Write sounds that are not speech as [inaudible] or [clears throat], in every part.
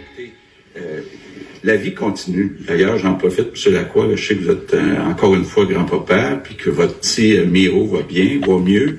écoutez, euh, la vie continue. D'ailleurs, j'en profite, M. Lacroix, je sais que vous êtes euh, encore une fois grand-papa, puis que votre petit euh, Miro va bien, va mieux.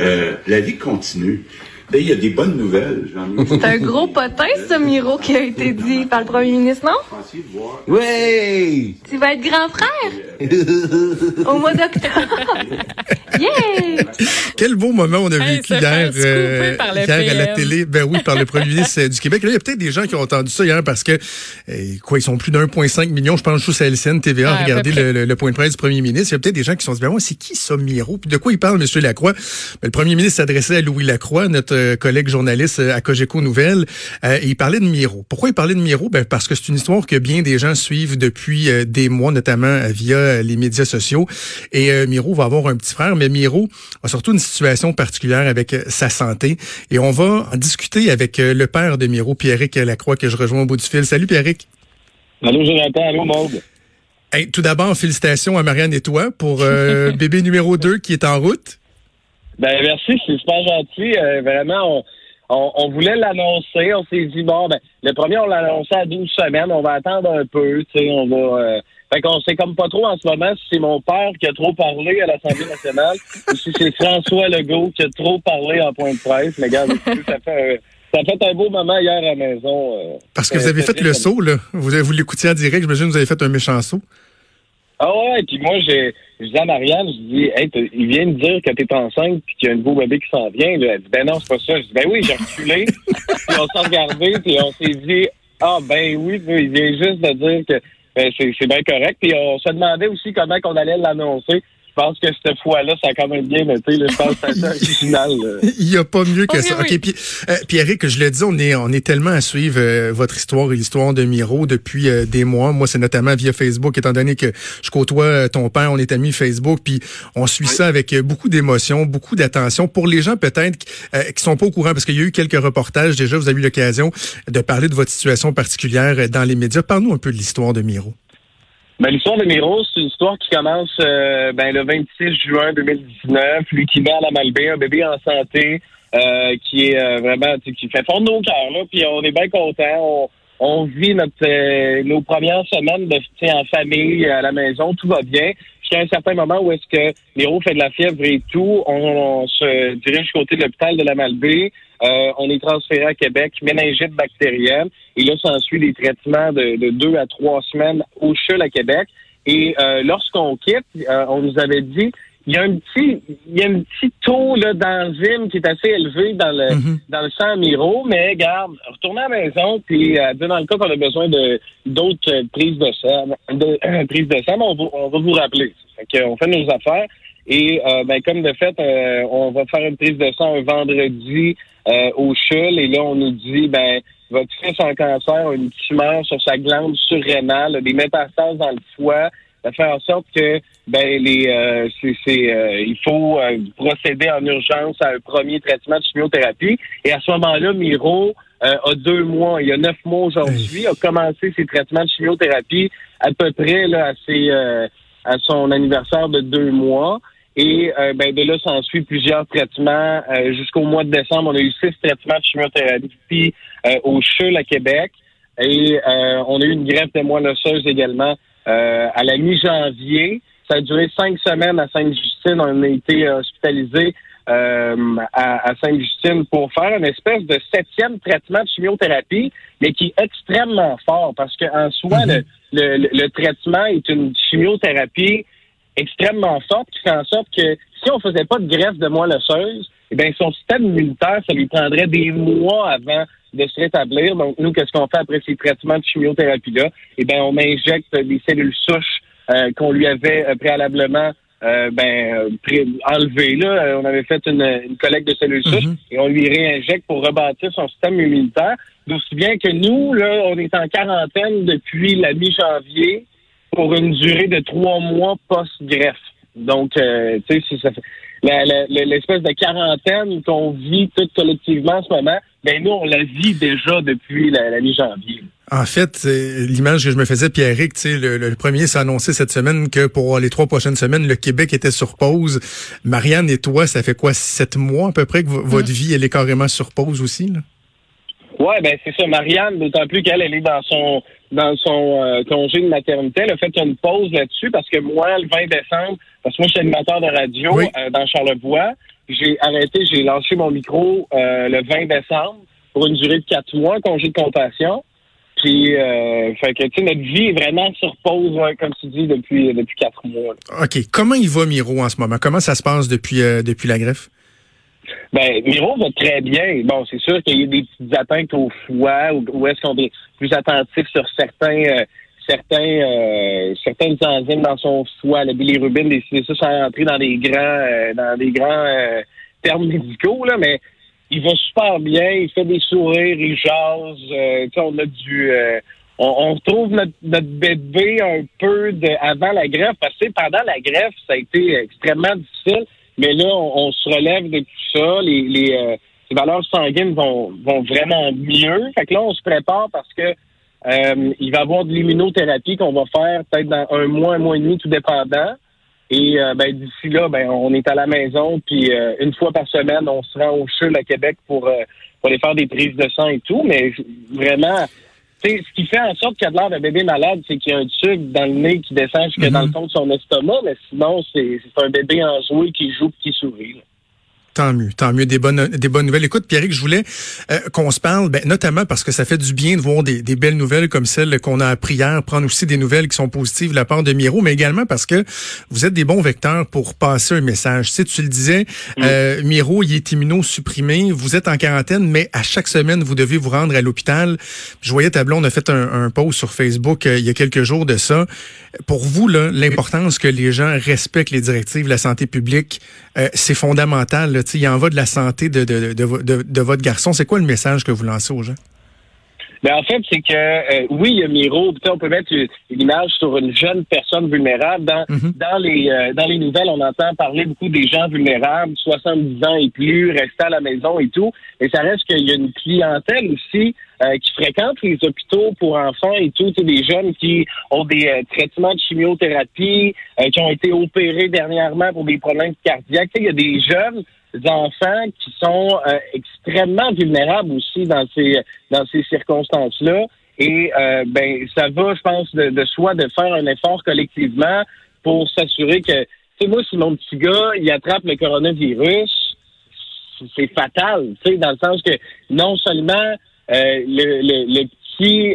Euh, la vie continue. Il y a des bonnes nouvelles. C'est un gros potin, ce Miro, qui a été dit par le premier ministre, non? Ouais! Tu vas être grand frère? Au mois d'octobre. [laughs] Yeah! [laughs] Quel beau moment on a Hey, vécu hier, par le hier à la télé. Ben oui, par le premier ministre euh, du Québec. Là, il y a peut-être des gens qui ont entendu ça hier parce que, euh, quoi, ils sont plus d'1,5 million, je pense, juste à LCN, TVA, près. le, le- le point de presse du premier ministre. Il y a peut-être des gens qui se sont dit, ben ouais, c'est qui ça, Miro? Puis de quoi il parle, M. Lacroix? Ben, le premier ministre s'adressait à Louis Lacroix, notre euh, collègue journaliste euh, à Cogeco Nouvelles, euh, et il parlait de Miro. Pourquoi il parlait de Miro? Ben, parce que c'est une histoire que bien des gens suivent depuis euh, des mois, notamment euh, via euh, les médias sociaux. Et euh, Miro va avoir un petit frère, mais Miro a surtout une situation particulière avec euh, sa santé. Et on va en discuter avec euh, le père de Miro, Pierrick Lacroix, que je rejoins au bout du fil. Salut Pierrick. Allô, Jonathan. Allô, Maude. Hey, tout d'abord, félicitations à Marianne et toi pour euh, [laughs] bébé numéro 2 qui est en route. Ben, merci. C'est super gentil. Euh, vraiment, on, on, on voulait l'annoncer. On s'est dit, bon, ben, le premier, on l'a annoncé à 12 semaines. On va attendre un peu. Tu sais, on va. Euh, fait qu'on sait comme pas trop en ce moment si c'est mon père qui a trop parlé à l'Assemblée nationale ou si c'est François Legault qui a trop parlé en point de presse. Mais regarde, [laughs] ça fait, un- ça fait un beau moment hier à la maison. euh. Parce que vous avez fait le saut, là. Vous, vous l'écoutiez en direct, j'imagine que vous avez fait un méchant saut. Ah ouais, puis moi, j'ai, je dis à Marianne, je dis, hey, t'as- il vient de dire que t'es enceinte puis qu'il y a un nouveau bébé qui s'en vient. Là. Elle dit, ben non, c'est pas ça. Je dis, ben oui, j'ai reculé. [laughs] puis on s'est regardé, puis on s'est dit, ah ben oui, il vient juste de dire que c'est, c'est bien correct. Puis on se demandait aussi comment qu'on allait l'annoncer. Je pense que cette fois-là, ça a quand même bien été. Là. Je pense que c'est original. [laughs] Il n'y a pas mieux que ça. oui. OK, puis euh, Pierrick, je le dis, on est, on est tellement à suivre euh, votre histoire et l'histoire de Miro depuis euh, des mois. Moi, c'est notamment via Facebook, étant donné que je côtoie euh, ton père, on est amis Facebook, puis on suit ça avec euh, beaucoup d'émotion, beaucoup d'attention. Pour les gens peut-être qui, euh, qui sont pas au courant, parce qu'il y a eu quelques reportages déjà, vous avez eu l'occasion de parler de votre situation particulière euh, dans les médias. Parle-nous un peu de l'histoire de Miro. Ben, l'histoire de Miro, c'est une histoire qui commence euh, ben, le 26 juin 2019. Lui qui met à la Malbaie, un bébé en santé, euh, qui est euh, vraiment, qui fait fondre nos cœurs, là, puis on est bien contents. On, on vit notre euh, nos premières semaines de, en famille, à la maison, tout va bien. Jusqu'à un certain moment où est-ce que Miro fait de la fièvre et tout, on, on se dirige du côté de l'hôpital de la Malbaie. Euh, on est transféré à Québec, méningite bactérienne. Et là, s'ensuit des traitements de, de deux à trois semaines au CHUL à Québec. Et euh, lorsqu'on quitte, euh, on nous avait dit il y a un petit il y a un petit taux là, d'enzyme qui est assez élevé dans le Mhm. dans le sang Miro, mais garde, retournez à la maison, puis euh, dans le cas qu'on a besoin de d'autres prises de sang, de, euh, [clears throat] prises de sang, on, va, on va vous rappeler. Fait qu'on fait nos affaires. Et euh, ben, comme de fait, euh, on va faire une prise de sang un vendredi euh, au CHUL. Et là, on nous dit, ben, votre fils en cancer une tumeur sur sa glande surrénale, des métastases dans le foie. Ça fait en sorte que ben les euh, c'est, c'est, euh, il faut euh, procéder en urgence à un premier traitement de chimiothérapie. Et à ce moment-là, Miro a deux mois, il y a neuf mois aujourd'hui, a commencé ses traitements de chimiothérapie à peu près là, à, ses, à son anniversaire de deux mois. Et euh, ben, de là, s'ensuit plusieurs traitements. Euh, jusqu'au mois de décembre, on a eu six traitements de chimiothérapie euh, au CHUL à Québec. Et euh, on a eu une greffe de moelle osseuse également euh, à la mi-janvier. Ça a duré cinq semaines à Sainte-Justine. On a été hospitalisé euh, à, à Sainte-Justine pour faire une espèce de septième traitement de chimiothérapie, mais qui est extrêmement fort parce qu'en soi, le, le, le traitement est une chimiothérapie extrêmement forte qui fait en sorte que si on faisait pas de greffe de moelle osseuse, eh bien, son système immunitaire, ça lui prendrait des mois avant de se rétablir. Donc, nous, qu'est-ce qu'on fait après ces traitements de chimiothérapie-là? Eh bien, on injecte des cellules souches euh, qu'on lui avait euh, préalablement euh, ben, pré- enlevées. Là. Euh, On avait fait une, une collecte de cellules souches Mhm. et on lui réinjecte pour rebâtir son système immunitaire. D'aussi bien que nous, là, on est en quarantaine depuis la mi-janvier pour une durée de trois mois post-greffe. Donc, euh, tu sais, si ça fait l'espèce de quarantaine qu'on vit tout collectivement en ce moment, ben nous, on la vit déjà depuis la, la mi-janvier. En fait, l'image que je me faisais, Pierrick, tu sais, le, le premier s'est annoncé cette semaine que pour les trois prochaines semaines, le Québec était sur pause. Marianne et toi, ça fait quoi, sept mois à peu près que v- votre vie, elle est carrément sur pause aussi, là? Ouais, ben c'est ça. Marianne, d'autant plus qu'elle elle est dans son dans son euh, congé de maternité, elle a fait une pause là-dessus parce que moi, le 20 décembre, parce que moi je suis animateur de radio euh, dans Charlevoix, j'ai arrêté, j'ai lancé mon micro euh, le 20 décembre pour une durée de quatre mois, congé de compassion. Puis, fait que, tu sais, notre vie est vraiment sur pause, comme tu dis, depuis depuis quatre mois. OK. Comment il va, Miro, en ce moment? Comment ça se passe depuis depuis la greffe? Ben, Miro va très bien. Bon, c'est sûr qu'il y a des petites atteintes au foie, ou, est-ce qu'on est plus attentif sur certains, euh, certains, euh, certaines enzymes dans son foie, le bilirubine, décider ça sans rentrer dans des grands, euh, dans des grands termes médicaux, là, mais il va super bien, il fait des sourires, il jase, on a du, on, on, retrouve notre, notre, bébé un peu de, avant la greffe, parce que pendant la greffe, ça a été extrêmement difficile. Mais là, on, se relève de tout ça. Les, les, euh, valeurs sanguines vont, vont vraiment mieux. Fait que là, on se prépare parce que euh, il va y avoir de l'immunothérapie qu'on va faire peut-être dans un mois, un mois et demi, tout dépendant. Et euh, ben, d'ici là, ben, on est à la maison, puis une fois par semaine, on se rend au CHUL à Québec pour, pour aller faire des prises de sang et tout. Mais vraiment, ce qui fait en sorte qu'il y a de l'air d'un bébé malade, c'est qu'il y a un tube dans le nez qui descend jusque dans le mhm. fond de son estomac, mais sinon, c'est un bébé enjoué qui joue et qui sourit. Tant mieux, tant mieux. Des bonnes, des bonnes nouvelles. Écoute, Pierre, je voulais euh, qu'on se parle, ben, notamment parce que ça fait du bien de voir des, des belles nouvelles comme celles qu'on a appris hier, prendre aussi des nouvelles qui sont positives de la part de Miro, mais également parce que vous êtes des bons vecteurs pour passer un message. Tu sais, tu le disais, euh, Miro, il est immunosupprimé, vous êtes en quarantaine, mais à chaque semaine, vous devez vous rendre à l'hôpital. Je voyais Tableau, on a fait un, un post sur Facebook euh, il y a quelques jours de ça. Pour vous, l'importance que les gens respectent les directives de la santé publique, euh, c'est fondamental. Là, il en va de la santé de, de, de, de votre garçon. C'est quoi le message que vous lancez aux gens? Ben en fait, c'est que euh, oui, il y a Miro. On peut mettre une, image sur une jeune personne vulnérable. Dans, mhm. dans les euh, dans les nouvelles, on entend parler beaucoup des gens vulnérables, 70 ans et plus, rester à la maison et tout. Et ça reste qu'il y a une clientèle aussi euh, qui fréquente les hôpitaux pour enfants et tout. Des jeunes qui ont des traitements de chimiothérapie, qui ont été opérés dernièrement pour des problèmes cardiaques. Il y a des jeunes enfants qui sont euh, extrêmement vulnérables aussi dans ces dans ces circonstances-là. Et euh, ben ça va, je pense, de, de soi de faire un effort collectivement pour s'assurer que, tu sais, moi, si mon petit gars, il attrape le coronavirus, c'est fatal, tu sais, dans le sens que non seulement euh, le, le, petit,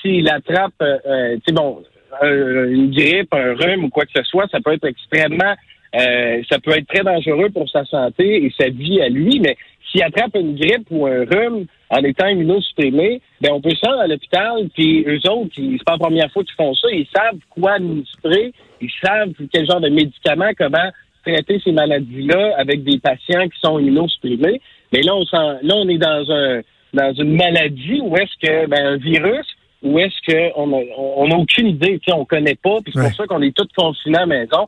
s'il attrape, tu sais, bon, une grippe, un rhume ou quoi que ce soit, ça peut être extrêmement euh, ça peut être très dangereux pour sa santé et sa vie à lui, mais s'il attrape une grippe ou un rhume en étant immunosupprimé, ben on peut rendre à l'hôpital, puis eux autres, c'est pas la première fois qu'ils font ça, ils savent quoi administrer, ils savent quel genre de médicaments, comment traiter ces maladies-là avec des patients qui sont immunosupprimés. Mais là, on là, on est dans un dans une maladie où est-ce que ben, un virus ou est-ce qu'on n'a on a aucune idée, tu sais, on connaît pas, puis c'est pour ça qu'on est tous confinés à la maison.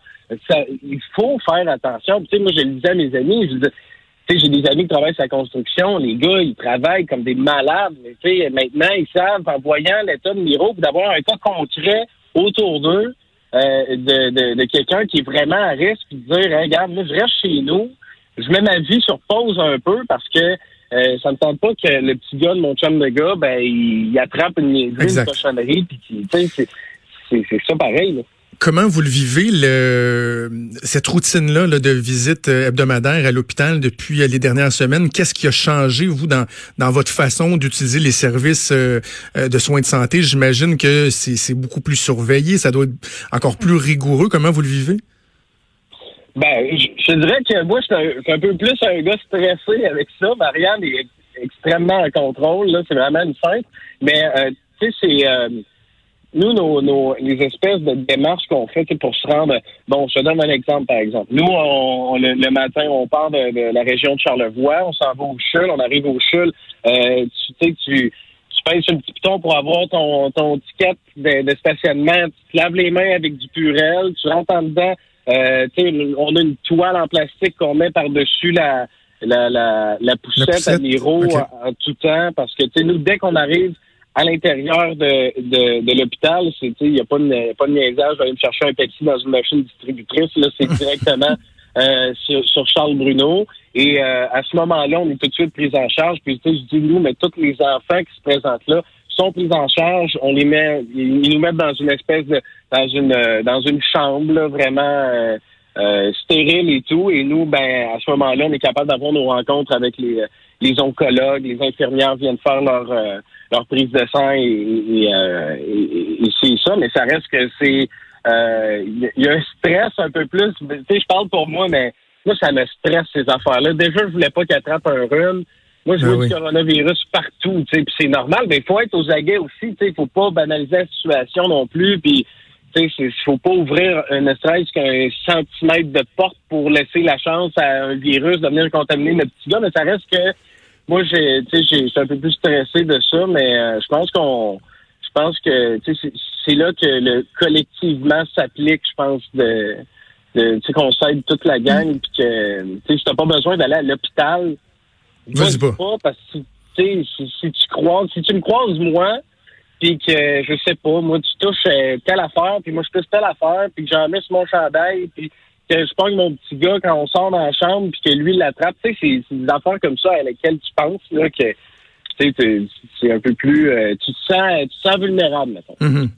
Ça, il faut faire attention. Tu sais, moi, je le disais à mes amis, je sais, j'ai des amis qui travaillent sur la construction, les gars, ils travaillent comme des malades, mais tu sais, maintenant, ils savent, en voyant l'état de Miro, d'avoir un cas concret autour d'eux, euh, de, de, de quelqu'un qui est vraiment à risque, puis de dire, regarde, moi, je reste chez nous, je mets ma vie sur pause un peu parce que euh, ça ne tente pas que le petit gars de mon chum de gars, ben, il, attrape une, une cochonnerie, puis c'est, c'est ça pareil. Comment vous le vivez, le, cette routine-là de visite euh, hebdomadaire à l'hôpital depuis euh, les dernières semaines? Qu'est-ce qui a changé, vous, dans, dans votre façon d'utiliser les services de soins de santé? J'imagine que c'est beaucoup plus surveillé, ça doit être encore plus rigoureux. Comment vous le vivez? Ben, je, dirais que moi, je suis un, peu plus un gars stressé avec ça. Marianne est extrêmement en contrôle. Là, c'est vraiment une fête. Mais euh, tu sais, c'est euh, nous, nos, nos, les espèces de démarches qu'on fait pour se rendre. Bon, je te donne un exemple, par exemple. Nous, on, le, matin, on part de, la région de Charlevoix, on s'en va au CHUL, on arrive au CHUL. Euh, tu sais, tu tu pèses sur le petit piton pour avoir ton, ton ticket de, de, stationnement, tu te laves les mains avec du purel, tu rentres en dedans, euh, on a une toile en plastique qu'on met par-dessus la, la, la, la, poussette, à Miro en, tout temps parce que nous, dès qu'on arrive à l'intérieur de, de, de l'hôpital, il n'y a pas de, pas de niaisage, je vais aller me chercher un Pepsi dans une machine distributrice. Là, c'est [laughs] directement euh, sur, sur, Charles Bruno. Et euh, à ce moment-là, on est tout de suite pris en charge. Puis je dis nous, mais tous les enfants qui se présentent là sont pris en charge. On les met, ils nous mettent dans une espèce de dans une dans une chambre vraiment euh, stérile et tout. Et nous, ben à ce moment-là, on est capable d'avoir nos rencontres avec les les oncologues, les infirmières viennent faire leur leur prise de sang et, et, et c'est ça. Mais ça reste que c'est il euh, y, a un stress un peu plus. Tu sais, je parle pour moi, mais moi, ça me stresse ces affaires-là. Déjà, je voulais pas qu'il attrape un rhume. Moi, je ah vois du coronavirus partout, tu sais, c'est normal, mais il faut être aux aguets aussi, tu sais, il faut pas banaliser la situation non plus, puis tu sais, il faut pas ouvrir un stress qu'un centimètre de porte pour laisser la chance à un virus de venir contaminer notre petit gars, mais ça reste que moi, j'ai, tu sais, j'ai un peu plus stressé de ça, mais euh, je pense qu'on je pense que c'est là que le collectivement s'applique, je pense, de, de qu'on s'aide toute la gang, puis que si t'as pas besoin d'aller à l'hôpital, vas-y pas. parce que si, si tu croises, si tu me croises moi, puis que je sais pas, moi tu touches euh, telle affaire, puis moi je touche telle affaire, puis que j'en mets sur mon chandail, puis que je pogne mon petit gars quand on sort dans la chambre, puis que lui l'attrape, tu sais, c'est des affaires comme ça à lesquelles tu penses là que c'est un peu plus. Euh, tu, te sens, tu te sens vulnérable, maintenant. Mm-hmm.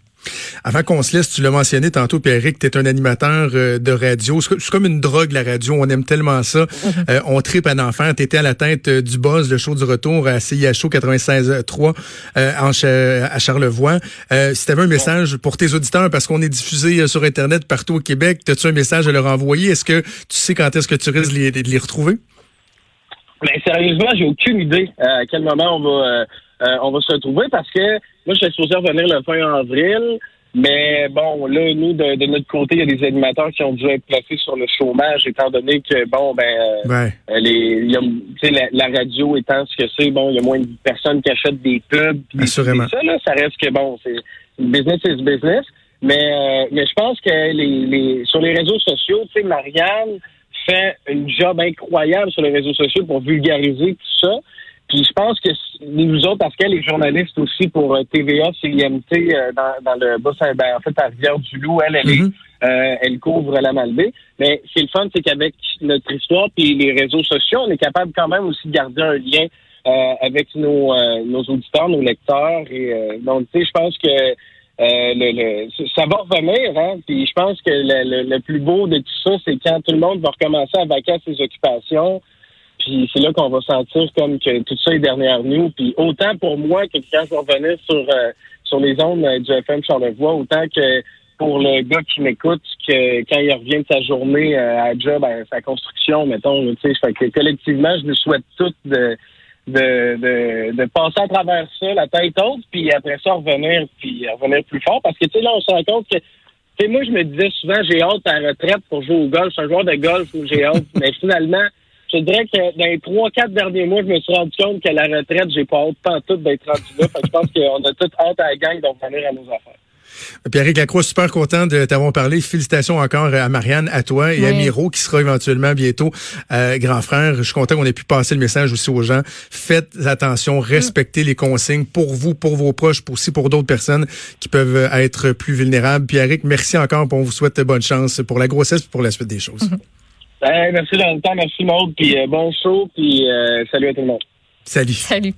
Avant qu'on se laisse, tu l'as mentionné tantôt, Pierrick, tu es un animateur euh, de radio. C'est comme une drogue, la radio. On aime tellement ça. Mm-hmm. Euh, on tripe un enfant. Tu étais à la tête du buzz, le show du retour à CIHO 96.3 à Charlevoix. si tu avais un message pour tes auditeurs, parce qu'on est diffusé sur Internet partout au Québec, as-tu un message à leur envoyer? Est-ce que tu sais quand est-ce que tu risques de les retrouver? Mais sérieusement, j'ai aucune idée euh, à quel moment on va euh, euh, on va se retrouver parce que moi, je suis supposé revenir le fin avril. Mais bon, là, nous, de, notre côté, il y a des animateurs qui ont dû être placés sur le chômage, étant donné que, bon, ben, les, y a, la, radio étant ce que c'est, bon, il y a moins de personnes qui achètent des pubs. Assurément. Ça, là, ça reste que, bon, c'est business is business. Mais, mais je pense que les, les sur les réseaux sociaux, tu sais, Marianne, fait une job incroyable sur les réseaux sociaux pour vulgariser tout ça. Puis je pense que nous autres, parce qu'elle est journaliste aussi pour euh, TVA, CIMT, euh, dans, dans le bas ben, en fait, à Rivière-du-Loup, elle, elle, est, mm-hmm. euh, elle couvre la Malbaie. Mais ce qui est le fun, c'est qu'avec notre histoire puis les réseaux sociaux, on est capable quand même aussi de garder un lien avec nos, nos auditeurs, nos lecteurs. Et donc, tu sais, je pense que euh, le, ça va revenir, hein? Puis je pense que le, le, plus beau de tout ça, c'est quand tout le monde va recommencer à vaquer à ses occupations. Puis c'est là qu'on va sentir comme que tout ça est derrière nous. Puis autant pour moi que quand je revenir sur euh, sur les ondes euh, du FM Charlevoix, autant que pour le gars qui m'écoute, que quand il revient de sa journée à job, à sa construction, mettons, tu sais, que collectivement, je nous souhaite toutes de de, de, de, passer à travers ça, la tête haute, puis après ça, revenir, puis revenir plus fort. Parce que, tu sais, là, on se rend compte que, tu sais, moi, je me disais souvent, j'ai hâte à la retraite pour jouer au golf. Je suis un joueur de golf où j'ai hâte. [laughs] mais finalement, je dirais que dans les trois, quatre derniers mois, je me suis rendu compte que la retraite, j'ai pas hâte tant tout d'être rendu là. je pense qu'on a toute hâte à la gang de revenir à nos affaires. Pierre Lacroix, super content de t'avoir parlé. Félicitations encore à Marianne, à toi et à Miro, qui sera éventuellement bientôt euh, grand frère. Je suis content qu'on ait pu passer le message aussi aux gens. Faites attention, respectez les consignes pour vous, pour vos proches, pour aussi pour d'autres personnes qui peuvent être plus vulnérables. Pierre, merci encore. On vous souhaite bonne chance pour la grossesse et pour la suite des choses. Ben, merci dans le temps, merci Maud, puis euh, bon show, puis euh, salut à tout le monde. Salut. Salut.